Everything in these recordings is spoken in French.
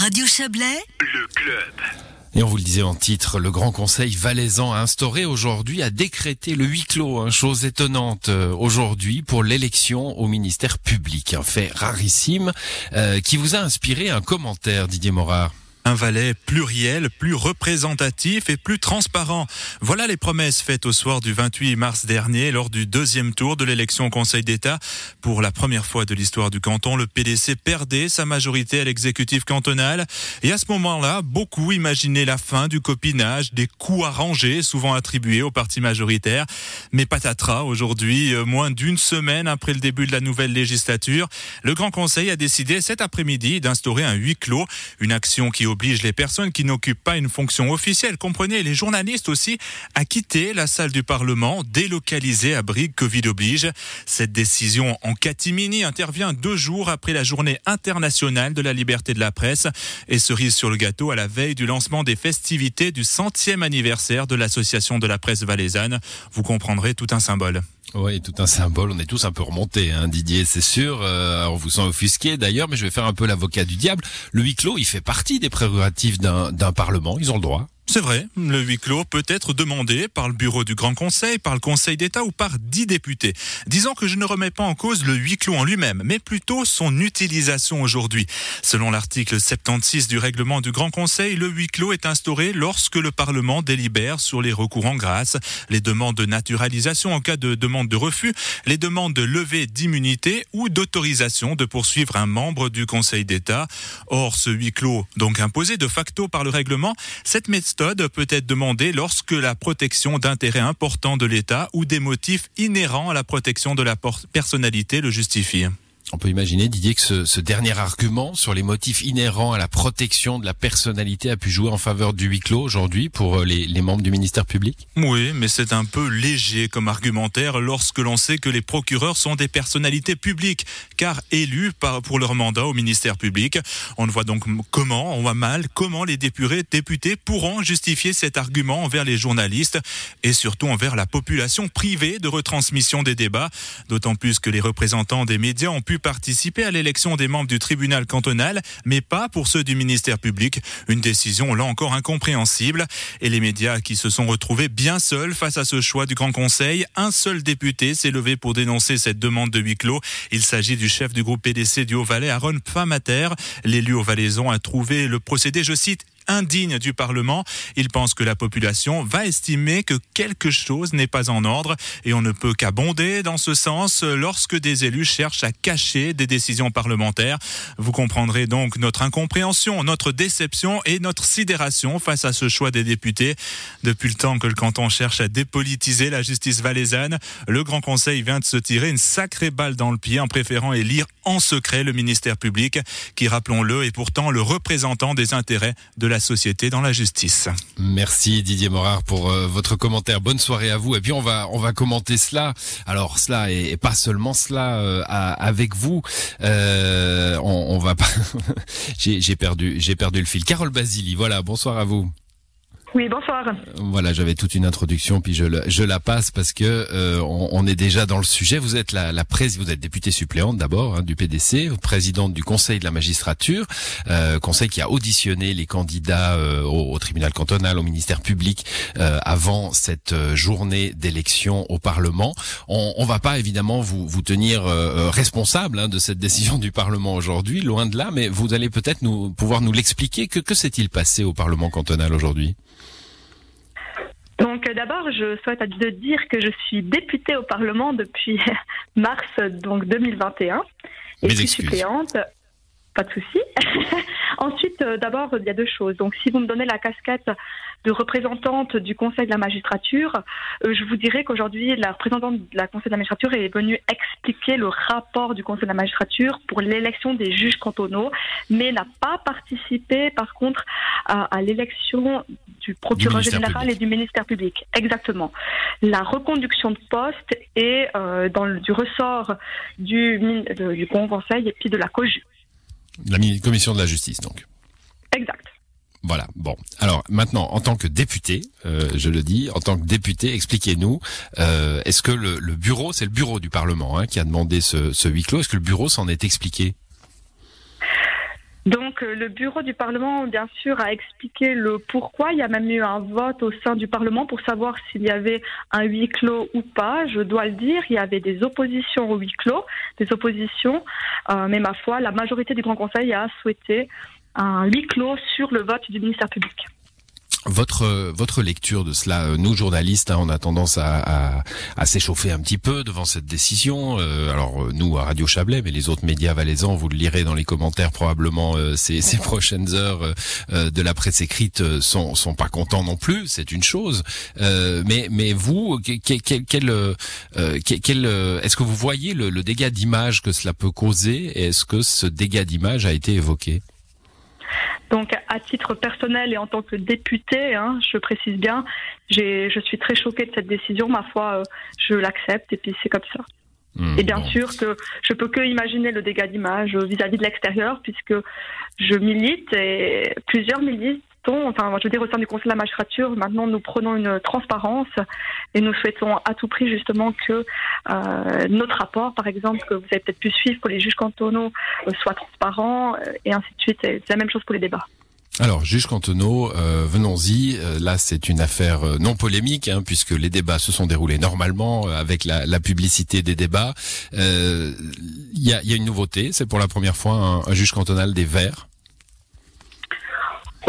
Radio Chablais, le club. Et on vous le disait en titre, le Grand Conseil valaisan a instauré aujourd'hui, a décrété le huis clos, hein, chose étonnante euh, aujourd'hui pour l'élection au ministère public, un fait rarissime euh, qui vous a inspiré un commentaire, Didier Morard. Un pluriel, plus représentatif et plus transparent. Voilà les promesses faites au soir du 28 mars dernier lors du deuxième tour de l'élection au Conseil d'État. Pour la première fois de l'histoire du canton, le PDC perdait sa majorité à l'exécutif cantonal. Et à ce moment-là, beaucoup imaginaient la fin du copinage, des coups arrangés souvent attribués au parti majoritaire. Mais patatras, aujourd'hui, euh, moins d'une semaine après le début de la nouvelle législature, le Grand Conseil a décidé cet après-midi d'instaurer un huis clos, une action qui oblige les personnes qui n'occupent pas une fonction officielle, comprenez les journalistes aussi, à quitter la salle du Parlement, délocalisée à Brigue, Covid oblige. Cette décision en catimini intervient deux jours après la journée internationale de la liberté de la presse et cerise sur le gâteau à la veille du lancement des festivités du centième anniversaire de l'association de la presse valaisanne. Vous comprendrez tout un symbole. Oui, tout un symbole. On est tous un peu remontés, hein, Didier, c'est sûr. Euh, on vous sent offusqué d'ailleurs, mais je vais faire un peu l'avocat du diable. Le huis clos, il fait partie des prérogatives d'un Parlement. Ils ont le droit. C'est vrai, le huis clos peut être demandé par le bureau du Grand Conseil, par le Conseil d'État ou par dix députés. Disons que je ne remets pas en cause le huis clos en lui-même, mais plutôt son utilisation aujourd'hui. Selon l'article 76 du règlement du Grand Conseil, le huis clos est instauré lorsque le Parlement délibère sur les recours en grâce, les demandes de naturalisation en cas de demande de refus, les demandes de levée d'immunité ou d'autorisation de poursuivre un membre du Conseil d'État. Or, ce huis clos, donc imposé de facto par le règlement, cette peut être demandée lorsque la protection d'intérêts importants de l'État ou des motifs inhérents à la protection de la personnalité le justifient. On peut imaginer, Didier, que ce, ce, dernier argument sur les motifs inhérents à la protection de la personnalité a pu jouer en faveur du huis clos aujourd'hui pour euh, les, les, membres du ministère public? Oui, mais c'est un peu léger comme argumentaire lorsque l'on sait que les procureurs sont des personnalités publiques, car élus pour leur mandat au ministère public. On voit donc comment, on voit mal, comment les députés, députés pourront justifier cet argument envers les journalistes et surtout envers la population privée de retransmission des débats, d'autant plus que les représentants des médias ont pu participer à l'élection des membres du tribunal cantonal, mais pas pour ceux du ministère public. Une décision là encore incompréhensible. Et les médias qui se sont retrouvés bien seuls face à ce choix du Grand Conseil, un seul député s'est levé pour dénoncer cette demande de huis clos. Il s'agit du chef du groupe PDC du Haut-Valais, Aaron Pfamater. L'élu au Valaisan a trouvé le procédé, je cite, indigne du Parlement. Il pense que la population va estimer que quelque chose n'est pas en ordre et on ne peut qu'abonder dans ce sens lorsque des élus cherchent à cacher des décisions parlementaires. Vous comprendrez donc notre incompréhension, notre déception et notre sidération face à ce choix des députés. Depuis le temps que le canton cherche à dépolitiser la justice valaisanne, le Grand Conseil vient de se tirer une sacrée balle dans le pied en préférant élire en secret le ministère public qui, rappelons-le, est pourtant le représentant des intérêts de la société dans la justice. Merci Didier Morard pour euh, votre commentaire. Bonne soirée à vous. Et puis on va on va commenter cela. Alors cela et, pas seulement cela euh, avec vous. Euh, on, on, va pas. j'ai perdu j'ai perdu le fil. Carole Basili. Voilà. Bonsoir à vous. Oui, bonsoir. Voilà, j'avais toute une introduction, puis je, je la passe parce que euh, on, on, est déjà dans le sujet. Vous êtes la, la vous êtes députée suppléante d'abord hein, du PDC, présidente du Conseil de la magistrature, euh, conseil qui a auditionné les candidats euh, au, au, tribunal cantonal, au ministère public euh, avant cette euh, journée d'élection au Parlement. On, on va pas évidemment vous, vous tenir responsable hein, de cette décision du Parlement aujourd'hui, loin de là, mais vous allez peut-être nous pouvoir nous l'expliquer. Que, que s'est-il passé au Parlement cantonal aujourd'hui? Donc d'abord, je souhaite de dire que je suis députée au Parlement depuis mars donc 2021 et je suis suppléante. Pas de souci. Ensuite, d'abord, il y a deux choses. Donc, si vous me donnez la casquette de représentante du Conseil de la magistrature, euh, je vous dirais qu'aujourd'hui, la représentante de la Conseil de la magistrature est venue expliquer le rapport du Conseil de la magistrature pour l'élection des juges cantonaux, mais n'a pas participé, par contre, à, à l'élection du procureur général public. et du ministère public. Exactement. La reconduction de poste est euh, dans le, du ressort du, de, du Conseil et puis de la COJU. La commission de la justice, donc. Exact. Voilà. Bon. Alors maintenant, en tant que député, euh, je le dis, en tant que député, expliquez-nous. Euh, Est-ce que le, le bureau, c'est le bureau du Parlement hein, qui a demandé ce, ce huis clos Est-ce que le bureau s'en est expliqué? Donc euh, le bureau du Parlement, bien sûr, a expliqué le pourquoi. Il y a même eu un vote au sein du Parlement pour savoir s'il y avait un huis clos ou pas. Je dois le dire, il y avait des oppositions au huis clos, des oppositions, euh, mais ma foi, la majorité du Grand Conseil a souhaité un huis clos sur le vote du ministère public. Votre votre lecture de cela, euh, nous journalistes, hein, on a tendance à, à, s'échauffer un petit peu devant cette décision. Euh, alors euh, nous à Radio Chablais, mais les autres médias valaisans, vous le lirez dans les commentaires probablement ces, ces, prochaines heures de la presse écrite sont sont pas contents non plus. C'est une chose. mais mais vous, quel, quel, quel, est-ce que vous voyez le, le dégât d'image que cela peut causer Est-ce que ce dégât d'image a été évoqué? Donc, à titre personnel et en tant que député, hein, je précise bien, je suis très choquée de cette décision. Ma foi, euh, je l'accepte et puis c'est comme ça. Hmm, et bien sûr que je peux que imaginer le dégât d'image vis-à-vis de l'extérieur, puisque je milite et plusieurs militent enfin, je veux dire, au sein du Conseil de la magistrature, maintenant, nous prenons une transparence et nous souhaitons à tout prix justement que euh, notre rapport, par exemple, que vous avez peut-être pu suivre pour les juges cantonaux, euh, soit transparent euh, et ainsi de suite. C'est la même chose pour les débats. Alors, juge cantonaux, venons-y. là, c'est une affaire non polémique, hein, puisque les débats se sont déroulés normalement avec la, publicité des débats. Il y, a, une nouveauté, c'est pour la première fois un juge cantonal des Verts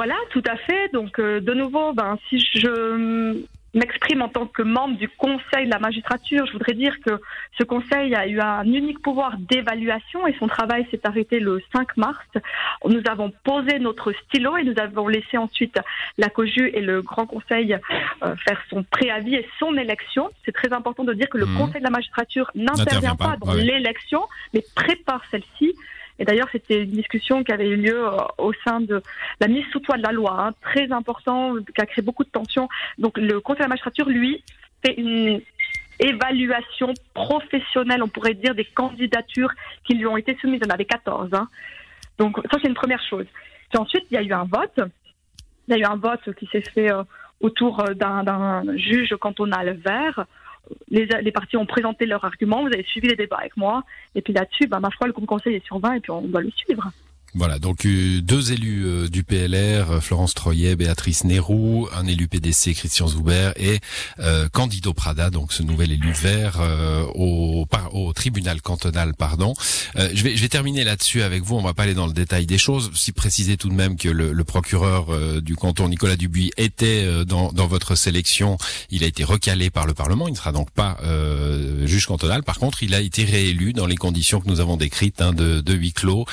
voilà, tout à fait. Donc, euh, de nouveau, ben, si je m'exprime en tant que membre du Conseil de la magistrature, je voudrais dire que ce Conseil a eu un unique pouvoir d'évaluation et son travail s'est arrêté le 5 mars. Nous avons posé notre stylo et nous avons laissé ensuite la COJU et le Grand Conseil euh, faire son préavis et son élection. C'est très important de dire que le mmh. Conseil de la magistrature n'intervient pas, dans l'élection, mais prépare celle-ci. Et d'ailleurs, c'était une discussion qui avait eu lieu euh, au sein de la mise sous toit de la loi, hein, très important, qui a créé beaucoup de tensions. Donc le Conseil de la magistrature, lui, fait une évaluation professionnelle, on pourrait dire, des candidatures qui lui ont été soumises. En avait 14. Hein. Donc ça, c'est une première chose. Puis ensuite, il y a eu un vote. Il y a eu un vote qui s'est fait euh, autour euh, d'un juge cantonal vert les, les, partis ont présenté leurs arguments, vous avez suivi les débats avec moi, et puis là-dessus, bah, ma foi, le conseil est sur 20 et puis on doit le suivre. Voilà, donc euh, deux élus euh, du PLR, euh, Florence Troyet, Béatrice Nérou, un élu PDC, Christian Zoubert, et Candido Prada, donc ce nouvel élu vert au, tribunal cantonal, pardon. je, vais, terminer là-dessus avec vous, on va pas aller dans le détail des choses, si préciser tout de même que le, procureur du canton, Nicolas Dubuis, était dans, votre sélection, il a été recalé par le Parlement, il ne sera donc pas juge cantonal, par contre il a été réélu dans les conditions que nous avons décrites hein, de, huis clos,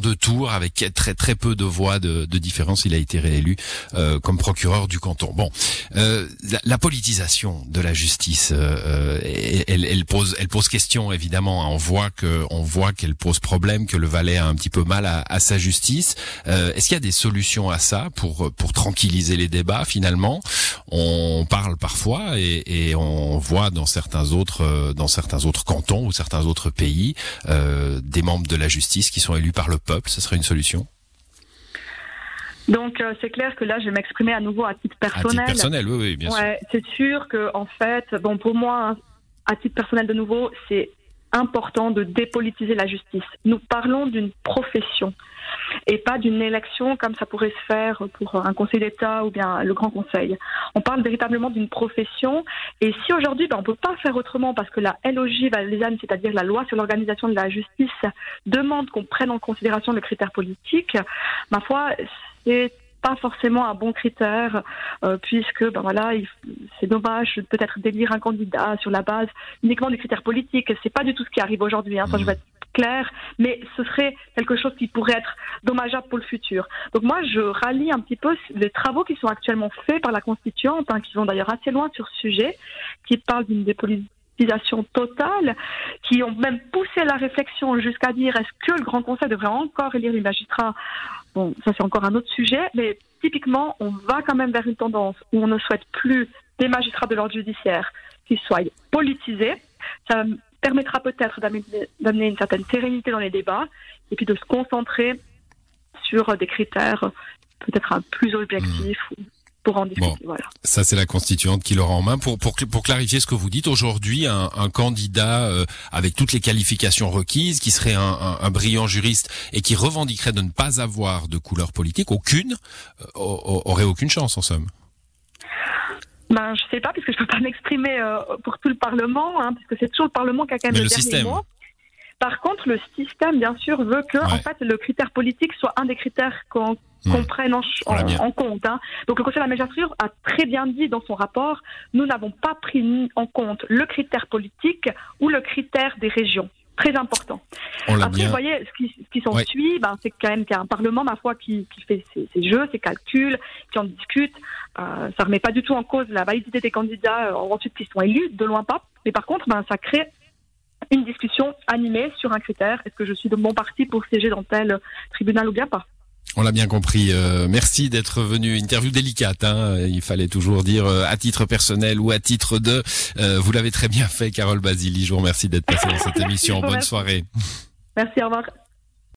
deux tours avec très très peu de voix de, différence. Il a été réélu euh, comme procureur du canton. Bon, euh, la, politisation de la justice, euh, elle, elle, pose elle pose question évidemment. On voit que on voit qu'elle pose problème, que le Valais a un petit peu mal à, à sa justice. Est-ce qu'il y a des solutions à ça pour pour tranquilliser les débats finalement? On parle parfois et, et on voit dans certains autres dans certains autres cantons ou certains autres pays des membres de la justice qui sont élus par le peuple, ce serait une solution donc euh, c'est clair que là je vais m'exprimer à nouveau à titre personnel. À titre personnel, oui, oui, bien ouais, C'est sûr que en fait, bon pour moi, à titre personnel de nouveau, c'est important de dépolitiser la justice. Nous parlons d'une profession et pas d'une élection comme ça pourrait se faire pour un conseil d'État ou bien le Grand Conseil. On parle véritablement d'une profession et si aujourd'hui ben, on ne peut pas faire autrement parce que la LOJ valaisanne, c'est-à-dire la loi sur l'organisation de la justice, demande qu'on prenne en considération le critère politique, ma foi, c'est pas forcément un bon critère, euh, puisque ben voilà, c'est dommage peut-être d'élire un candidat sur la base uniquement du critère politique. C'est pas du tout ce qui arrive aujourd'hui. Hein, ça, je vais être clair, mais ce serait quelque chose qui pourrait être dommageable pour le futur. Donc moi, je rallie un petit peu les travaux qui sont actuellement faits par la constituante, hein, qui vont d'ailleurs assez loin sur ce sujet, qui parlent d'une dépolitisation totale, qui ont même poussé la réflexion jusqu'à dire est-ce que le Grand Conseil devrait encore élire les magistrats Bon, ça c'est encore un autre sujet, mais typiquement, on va quand même vers une tendance où on ne souhaite plus des magistrats de l'ordre judiciaire qui soient politisés. Ça permettra peut-être d'amener une certaine sérénité dans les débats et puis de se concentrer sur des critères peut-être plus objectifs. Pour en discuter. voilà. Ça, c'est la constituante qui l'aura en main. Pour, pour, pour clarifier ce que vous dites, aujourd'hui, un, un, candidat euh, avec toutes les qualifications requises, qui serait un, un, un, brillant juriste et qui revendiquerait de ne pas avoir de couleur politique, aucune, euh, aurait aucune chance, en somme. Ben, je sais pas, puisque je peux pas m'exprimer euh, pour tout le Parlement, hein, puisque c'est toujours le Parlement qui a quand même Mais le, le dernier système. mot. Par contre, le système, bien sûr, veut que, en fait, le critère politique soit un des critères qu'on prenne en, en, en compte. Hein. Donc le Conseil de la magistrature a très bien dit dans son rapport, nous n'avons pas pris en compte le critère politique ou le critère des régions. Très important. Après, bien... vous voyez, ce qui, qui s'ensuit, ouais. ben, c'est quand même qu'il y a un Parlement, ma foi, qui, qui fait ses, ses, jeux, ses calculs, qui en discute. Euh, ça remet pas du tout en cause la validité des candidats euh, ensuite qui sont élus, de loin pas. Mais par contre, ben, ça crée une discussion animée sur un critère. Est-ce que je suis de bon parti pour siéger dans tel tribunal ou bien pas? On l'a bien compris. Euh, merci d'être venu. Interview délicate. Hein. Il fallait toujours dire euh, à titre personnel ou à titre de. Euh, vous l'avez très bien fait, Carole Basili. Je vous remercie d'être passée dans cette émission. Bonne soirée. Merci. Au revoir.